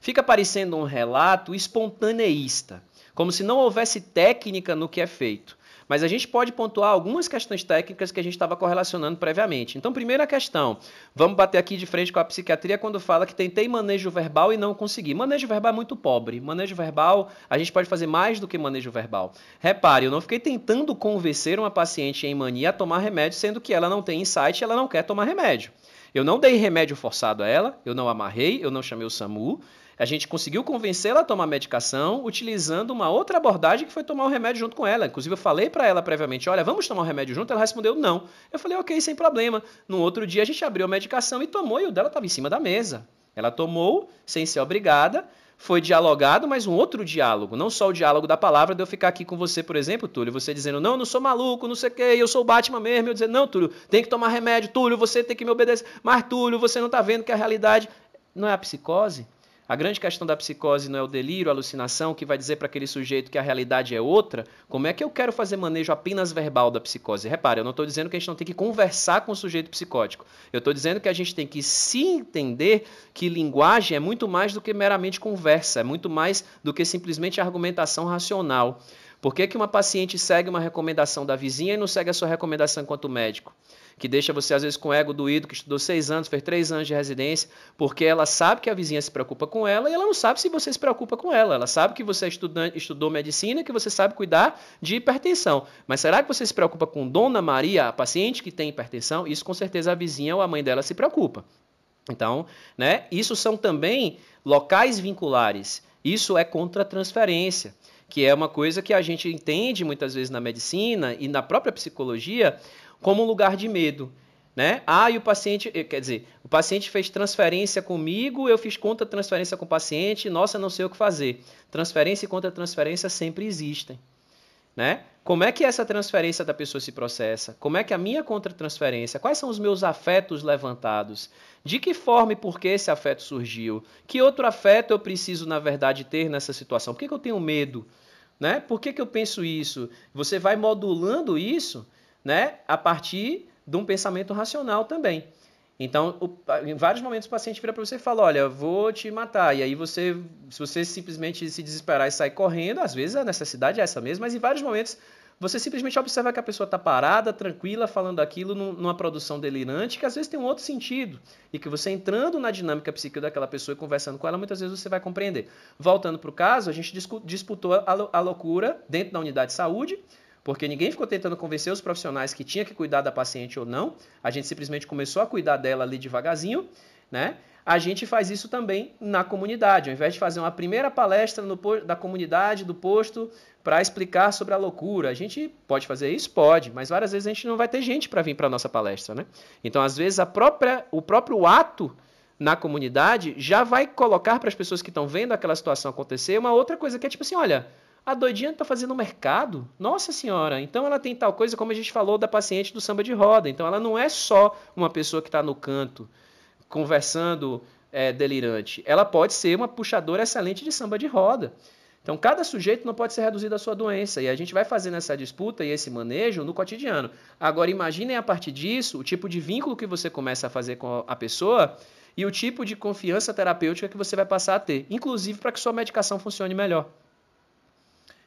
Fica parecendo um relato espontaneísta, como se não houvesse técnica no que é feito. Mas a gente pode pontuar algumas questões técnicas que a gente estava correlacionando previamente. Então, primeira questão, vamos bater aqui de frente com a psiquiatria quando fala que tentei manejo verbal e não consegui. Manejo verbal é muito pobre. Manejo verbal, a gente pode fazer mais do que manejo verbal. Repare, eu não fiquei tentando convencer uma paciente em mania a tomar remédio, sendo que ela não tem insight ela não quer tomar remédio. Eu não dei remédio forçado a ela, eu não amarrei, eu não chamei o SAMU, a gente conseguiu convencê-la a tomar medicação utilizando uma outra abordagem que foi tomar o remédio junto com ela. Inclusive, eu falei para ela previamente: olha, vamos tomar o remédio junto? Ela respondeu: não. Eu falei: ok, sem problema. No outro dia, a gente abriu a medicação e tomou, e o dela estava em cima da mesa. Ela tomou, sem ser obrigada, foi dialogado, mas um outro diálogo, não só o diálogo da palavra de eu ficar aqui com você, por exemplo, Túlio, você dizendo, não, não sou maluco, não sei o quê, eu sou o Batman mesmo, eu dizendo, não, Túlio, tem que tomar remédio, Túlio, você tem que me obedecer, mas Túlio, você não está vendo que a realidade não é a psicose? A grande questão da psicose não é o delírio, a alucinação, que vai dizer para aquele sujeito que a realidade é outra. Como é que eu quero fazer manejo apenas verbal da psicose? Repare, eu não estou dizendo que a gente não tem que conversar com o sujeito psicótico. Eu estou dizendo que a gente tem que se entender que linguagem é muito mais do que meramente conversa, é muito mais do que simplesmente argumentação racional. Por que, que uma paciente segue uma recomendação da vizinha e não segue a sua recomendação enquanto médico? Que deixa você às vezes com ego doído, que estudou seis anos, fez três anos de residência, porque ela sabe que a vizinha se preocupa com ela e ela não sabe se você se preocupa com ela. Ela sabe que você é estudante, estudou medicina que você sabe cuidar de hipertensão. Mas será que você se preocupa com Dona Maria, a paciente que tem hipertensão? Isso com certeza a vizinha ou a mãe dela se preocupa. Então, né, isso são também locais vinculares. Isso é contra transferência, que é uma coisa que a gente entende muitas vezes na medicina e na própria psicologia como um lugar de medo. Né? Ah, e o paciente, eh, quer dizer, o paciente fez transferência comigo, eu fiz conta transferência com o paciente, nossa, não sei o que fazer. Transferência e contra transferência sempre existem. Né? Como é que essa transferência da pessoa se processa? Como é que a minha contra-transferência? Quais são os meus afetos levantados? De que forma e por que esse afeto surgiu? Que outro afeto eu preciso, na verdade, ter nessa situação? Por que, que eu tenho medo? Né? Por que, que eu penso isso? Você vai modulando isso né, a partir de um pensamento racional também. Então, o, em vários momentos o paciente vira para você e fala: Olha, vou te matar. E aí você, se você simplesmente se desesperar e sair correndo, às vezes a necessidade é essa mesmo, mas em vários momentos você simplesmente observa que a pessoa está parada, tranquila, falando aquilo numa produção delirante, que às vezes tem um outro sentido. E que você entrando na dinâmica psíquica daquela pessoa e conversando com ela, muitas vezes você vai compreender. Voltando para o caso, a gente disputou a loucura dentro da unidade de saúde porque ninguém ficou tentando convencer os profissionais que tinha que cuidar da paciente ou não. A gente simplesmente começou a cuidar dela ali devagarzinho, né? A gente faz isso também na comunidade. Ao invés de fazer uma primeira palestra no, da comunidade, do posto, para explicar sobre a loucura, a gente pode fazer isso? Pode, mas várias vezes a gente não vai ter gente para vir para a nossa palestra, né? Então, às vezes, a própria, o próprio ato na comunidade já vai colocar para as pessoas que estão vendo aquela situação acontecer uma outra coisa que é tipo assim, olha, a doidinha está fazendo mercado? Nossa senhora! Então ela tem tal coisa como a gente falou da paciente do samba de roda. Então ela não é só uma pessoa que está no canto conversando é, delirante. Ela pode ser uma puxadora excelente de samba de roda. Então, cada sujeito não pode ser reduzido à sua doença. E a gente vai fazendo essa disputa e esse manejo no cotidiano. Agora, imaginem a partir disso o tipo de vínculo que você começa a fazer com a pessoa e o tipo de confiança terapêutica que você vai passar a ter, inclusive para que sua medicação funcione melhor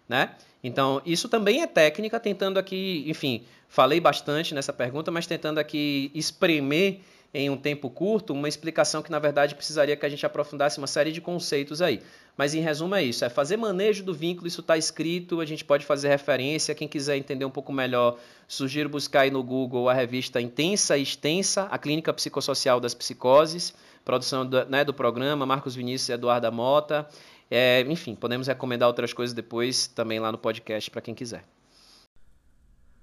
né? Então, isso também é técnica, tentando aqui, enfim, falei bastante nessa pergunta, mas tentando aqui espremer em um tempo curto uma explicação que, na verdade, precisaria que a gente aprofundasse uma série de conceitos aí. Mas, em resumo, é isso: é fazer manejo do vínculo, isso está escrito, a gente pode fazer referência. Quem quiser entender um pouco melhor, sugiro buscar aí no Google a revista Intensa e Extensa, a Clínica Psicossocial das Psicoses produção do, né, do programa, Marcos Vinícius e Eduarda Mota. É, enfim, podemos recomendar outras coisas depois também lá no podcast para quem quiser.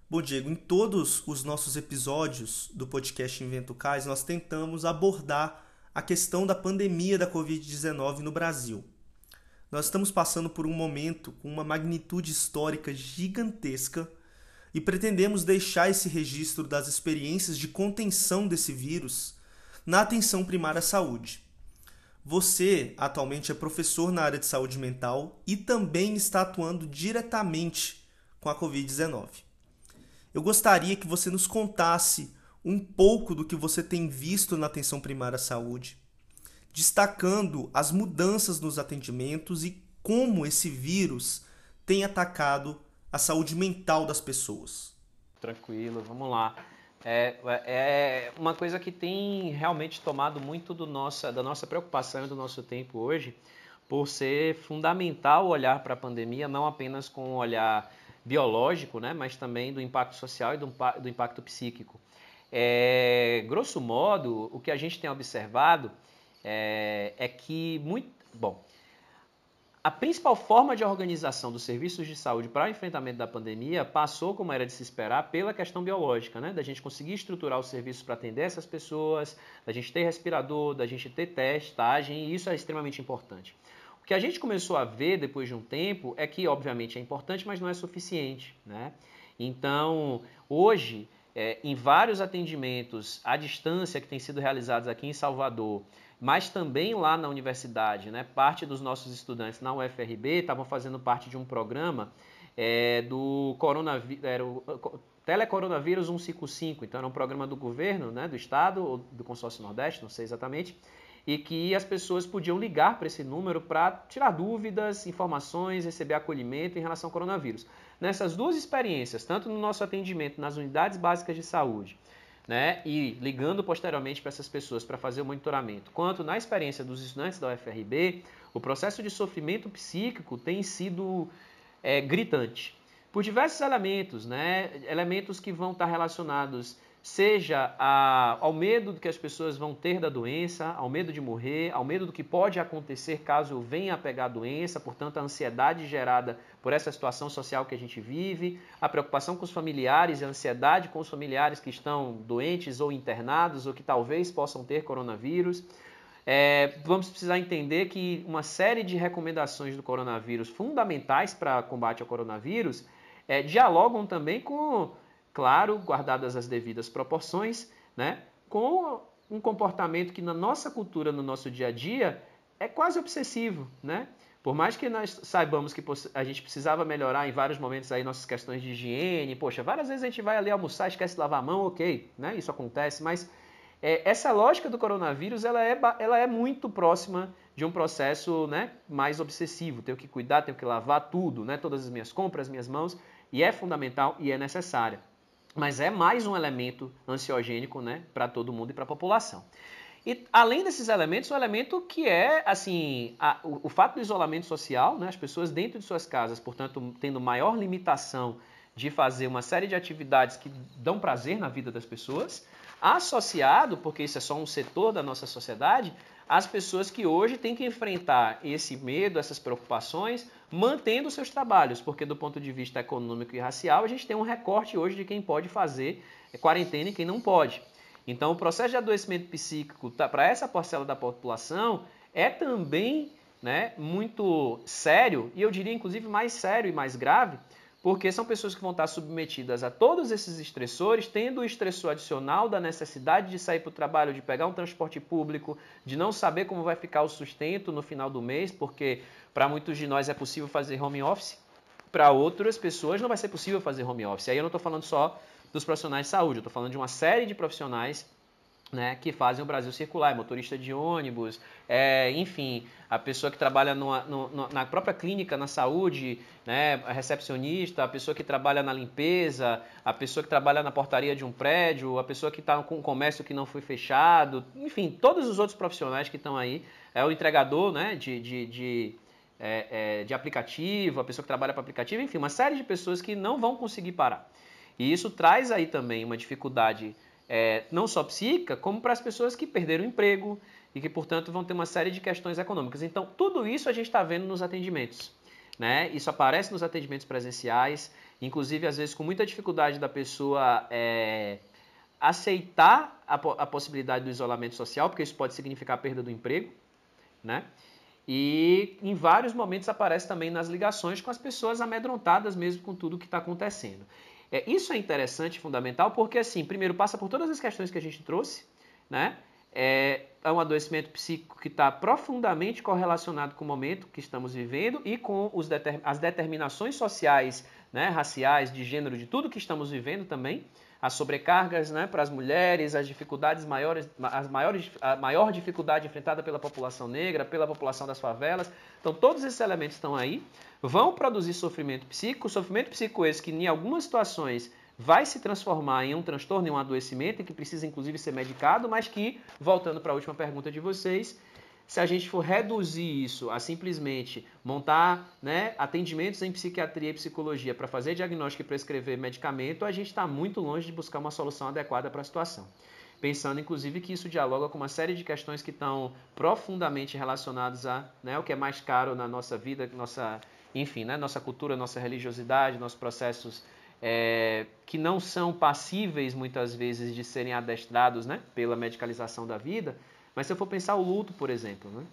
Bom, Diego, em todos os nossos episódios do podcast Invento Cais, nós tentamos abordar a questão da pandemia da Covid-19 no Brasil. Nós estamos passando por um momento com uma magnitude histórica gigantesca e pretendemos deixar esse registro das experiências de contenção desse vírus na atenção primária à saúde. Você atualmente é professor na área de saúde mental e também está atuando diretamente com a Covid-19. Eu gostaria que você nos contasse um pouco do que você tem visto na atenção primária à saúde, destacando as mudanças nos atendimentos e como esse vírus tem atacado a saúde mental das pessoas. Tranquilo, vamos lá. É, é uma coisa que tem realmente tomado muito do nossa, da nossa preocupação e do nosso tempo hoje, por ser fundamental olhar para a pandemia não apenas com um olhar biológico, né, mas também do impacto social e do, do impacto psíquico. É, grosso modo, o que a gente tem observado é, é que muito, bom, a principal forma de organização dos serviços de saúde para o enfrentamento da pandemia passou, como era de se esperar, pela questão biológica, né? Da gente conseguir estruturar os serviços para atender essas pessoas, da gente ter respirador, da gente ter testagem, e isso é extremamente importante. O que a gente começou a ver depois de um tempo é que, obviamente, é importante, mas não é suficiente. Né? Então, hoje, é, em vários atendimentos à distância que têm sido realizados aqui em Salvador, mas também lá na universidade, né? parte dos nossos estudantes na UFRB estavam fazendo parte de um programa é, do coronavírus, era Telecoronavírus 155, então era um programa do governo, né, do estado ou do consórcio Nordeste, não sei exatamente, e que as pessoas podiam ligar para esse número para tirar dúvidas, informações, receber acolhimento em relação ao coronavírus. Nessas duas experiências, tanto no nosso atendimento nas unidades básicas de saúde, né, e ligando posteriormente para essas pessoas para fazer o monitoramento, quanto na experiência dos estudantes da UFRB, o processo de sofrimento psíquico tem sido é, gritante. Por diversos elementos, né, elementos que vão estar relacionados seja a, ao medo que as pessoas vão ter da doença, ao medo de morrer, ao medo do que pode acontecer caso venha a pegar a doença, portanto, a ansiedade gerada por essa situação social que a gente vive, a preocupação com os familiares a ansiedade com os familiares que estão doentes ou internados ou que talvez possam ter coronavírus. É, vamos precisar entender que uma série de recomendações do coronavírus fundamentais para combate ao coronavírus é, dialogam também com claro, guardadas as devidas proporções, né, com um comportamento que na nossa cultura, no nosso dia a dia, é quase obsessivo, né? Por mais que nós saibamos que a gente precisava melhorar em vários momentos aí nossas questões de higiene, poxa, várias vezes a gente vai ali almoçar, esquece de lavar a mão, ok, né? Isso acontece, mas é, essa lógica do coronavírus, ela é, ela é muito próxima de um processo, né, mais obsessivo. Tenho que cuidar, tenho que lavar tudo, né? Todas as minhas compras, minhas mãos, e é fundamental e é necessária mas é mais um elemento ansiogênico né, para todo mundo e para a população. E além desses elementos, um elemento que é assim a, o, o, fato do isolamento social, né, as pessoas dentro de suas casas, portanto, tendo maior limitação de fazer uma série de atividades que dão prazer na vida das pessoas, associado, porque isso é só um setor da nossa sociedade, as pessoas que hoje têm que enfrentar esse medo, essas preocupações, mantendo seus trabalhos, porque do ponto de vista econômico e racial, a gente tem um recorte hoje de quem pode fazer quarentena e quem não pode. Então, o processo de adoecimento psíquico tá, para essa parcela da população é também né, muito sério, e eu diria inclusive mais sério e mais grave, porque são pessoas que vão estar submetidas a todos esses estressores, tendo o estressor adicional da necessidade de sair para o trabalho, de pegar um transporte público, de não saber como vai ficar o sustento no final do mês, porque para muitos de nós é possível fazer home office, para outras pessoas não vai ser possível fazer home office. Aí eu não estou falando só dos profissionais de saúde, eu estou falando de uma série de profissionais né, que fazem o Brasil circular, é motorista de ônibus, é, enfim, a pessoa que trabalha numa, no, na própria clínica, na saúde, né, a recepcionista, a pessoa que trabalha na limpeza, a pessoa que trabalha na portaria de um prédio, a pessoa que está com um comércio que não foi fechado, enfim, todos os outros profissionais que estão aí, é o entregador né, de, de, de, é, é, de aplicativo, a pessoa que trabalha para aplicativo, enfim, uma série de pessoas que não vão conseguir parar. E isso traz aí também uma dificuldade é, não só psíquica, como para as pessoas que perderam o emprego e que, portanto, vão ter uma série de questões econômicas. Então, tudo isso a gente está vendo nos atendimentos. Né? Isso aparece nos atendimentos presenciais, inclusive, às vezes, com muita dificuldade da pessoa é, aceitar a, a possibilidade do isolamento social, porque isso pode significar perda do emprego. Né? E em vários momentos aparece também nas ligações com as pessoas amedrontadas mesmo com tudo que está acontecendo. É, isso é interessante, fundamental, porque assim, primeiro passa por todas as questões que a gente trouxe, né? É, é um adoecimento psíquico que está profundamente correlacionado com o momento que estamos vivendo e com os as determinações sociais, né, raciais, de gênero, de tudo que estamos vivendo também as sobrecargas né, para as mulheres, as dificuldades maiores, as maiores, a maior dificuldade enfrentada pela população negra, pela população das favelas. Então, todos esses elementos estão aí, vão produzir sofrimento psíquico, sofrimento psíquico esse que, em algumas situações, vai se transformar em um transtorno, em um adoecimento, que precisa, inclusive, ser medicado, mas que, voltando para a última pergunta de vocês, se a gente for reduzir isso a simplesmente montar né, atendimentos em psiquiatria e psicologia para fazer diagnóstico e prescrever medicamento, a gente está muito longe de buscar uma solução adequada para a situação. Pensando, inclusive, que isso dialoga com uma série de questões que estão profundamente relacionadas a né, o que é mais caro na nossa vida, nossa, enfim, né, nossa cultura, nossa religiosidade, nossos processos é, que não são passíveis, muitas vezes, de serem adestrados né, pela medicalização da vida, mas se eu for pensar o luto, por exemplo, né?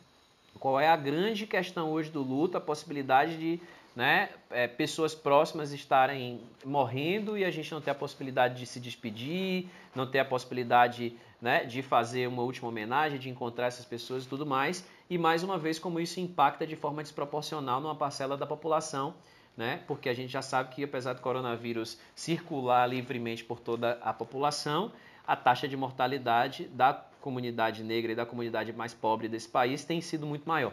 qual é a grande questão hoje do luto? A possibilidade de né, é, pessoas próximas estarem morrendo e a gente não ter a possibilidade de se despedir, não ter a possibilidade né, de fazer uma última homenagem, de encontrar essas pessoas e tudo mais. E mais uma vez, como isso impacta de forma desproporcional numa parcela da população, né? Porque a gente já sabe que apesar do coronavírus circular livremente por toda a população, a taxa de mortalidade da comunidade negra e da comunidade mais pobre desse país tem sido muito maior.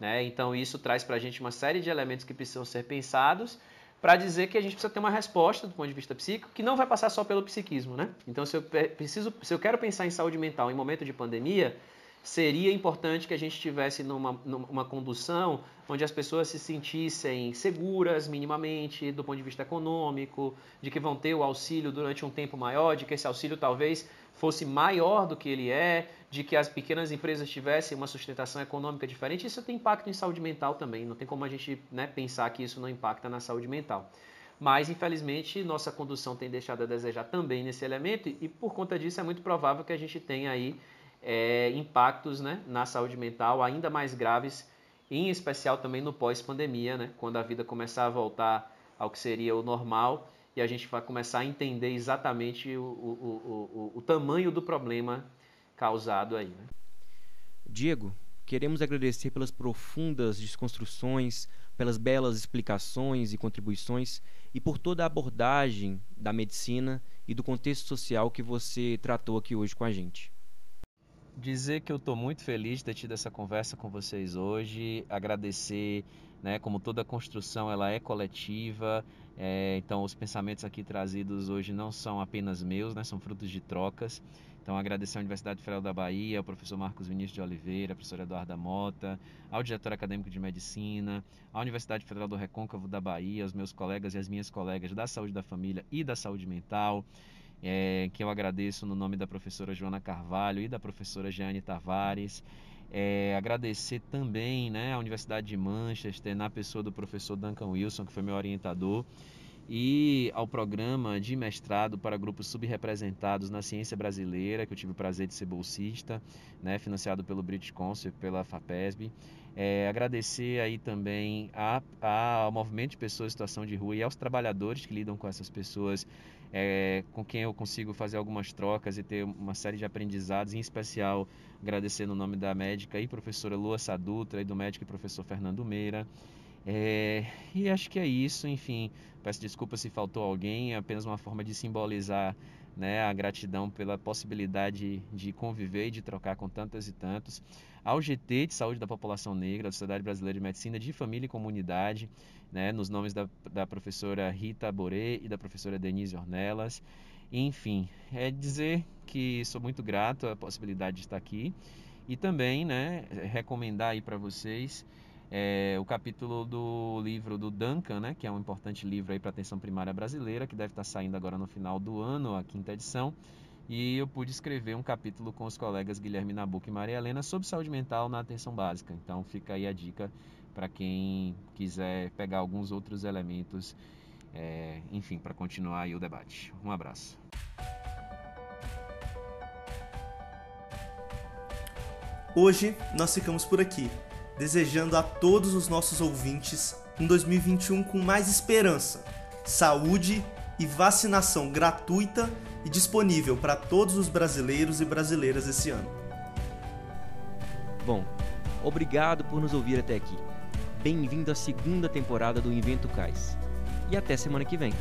Né? Então, isso traz para a gente uma série de elementos que precisam ser pensados para dizer que a gente precisa ter uma resposta do ponto de vista psíquico que não vai passar só pelo psiquismo. Né? Então, se eu, preciso, se eu quero pensar em saúde mental em momento de pandemia, seria importante que a gente estivesse numa, numa condução onde as pessoas se sentissem seguras minimamente do ponto de vista econômico, de que vão ter o auxílio durante um tempo maior, de que esse auxílio talvez fosse maior do que ele é, de que as pequenas empresas tivessem uma sustentação econômica diferente, isso tem impacto em saúde mental também. Não tem como a gente né, pensar que isso não impacta na saúde mental. Mas, infelizmente, nossa condução tem deixado a desejar também nesse elemento e, por conta disso, é muito provável que a gente tenha aí é, impactos né, na saúde mental ainda mais graves, em especial também no pós-pandemia, né, quando a vida começar a voltar ao que seria o normal e a gente vai começar a entender exatamente o, o, o, o tamanho do problema causado aí. Né? Diego, queremos agradecer pelas profundas desconstruções, pelas belas explicações e contribuições e por toda a abordagem da medicina e do contexto social que você tratou aqui hoje com a gente dizer que eu estou muito feliz de ter tido essa conversa com vocês hoje, agradecer, né, como toda construção ela é coletiva, é, então os pensamentos aqui trazidos hoje não são apenas meus, né, são frutos de trocas. Então agradecer à Universidade Federal da Bahia, ao professor Marcos Vinícius de Oliveira, professor Eduardo Mota, ao diretor acadêmico de medicina, à Universidade Federal do Recôncavo da Bahia, aos meus colegas e as minhas colegas da saúde da família e da saúde mental é, que eu agradeço no nome da professora Joana Carvalho e da professora Jeane Tavares. É, agradecer também né, à Universidade de Manchester, na pessoa do professor Duncan Wilson, que foi meu orientador, e ao programa de mestrado para grupos subrepresentados na ciência brasileira, que eu tive o prazer de ser bolsista, né, financiado pelo British Council e pela FAPESB. É, agradecer aí também a, a, ao movimento de pessoas em situação de rua e aos trabalhadores que lidam com essas pessoas é, com quem eu consigo fazer algumas trocas e ter uma série de aprendizados, em especial agradecer no nome da médica e professora Lua Sadutra e do médico e professor Fernando Meira. É, e acho que é isso, enfim, peço desculpa se faltou alguém, é apenas uma forma de simbolizar né, a gratidão pela possibilidade de conviver e de trocar com tantas e tantos. Ao GT de Saúde da População Negra, da Sociedade Brasileira de Medicina de Família e Comunidade, né, nos nomes da, da professora Rita Boré e da professora Denise Ornelas. Enfim, é dizer que sou muito grato à possibilidade de estar aqui e também né, recomendar aí para vocês é, o capítulo do livro do Duncan, né, que é um importante livro para a atenção primária brasileira, que deve estar saindo agora no final do ano, a quinta edição, e eu pude escrever um capítulo com os colegas Guilherme Nabuco e Maria Helena sobre saúde mental na atenção básica. Então fica aí a dica para quem quiser pegar alguns outros elementos, é, enfim, para continuar aí o debate. Um abraço. Hoje nós ficamos por aqui, desejando a todos os nossos ouvintes um 2021 com mais esperança, saúde e vacinação gratuita e disponível para todos os brasileiros e brasileiras esse ano. Bom, obrigado por nos ouvir até aqui. Bem-vindo à segunda temporada do Invento Cais. E até semana que vem.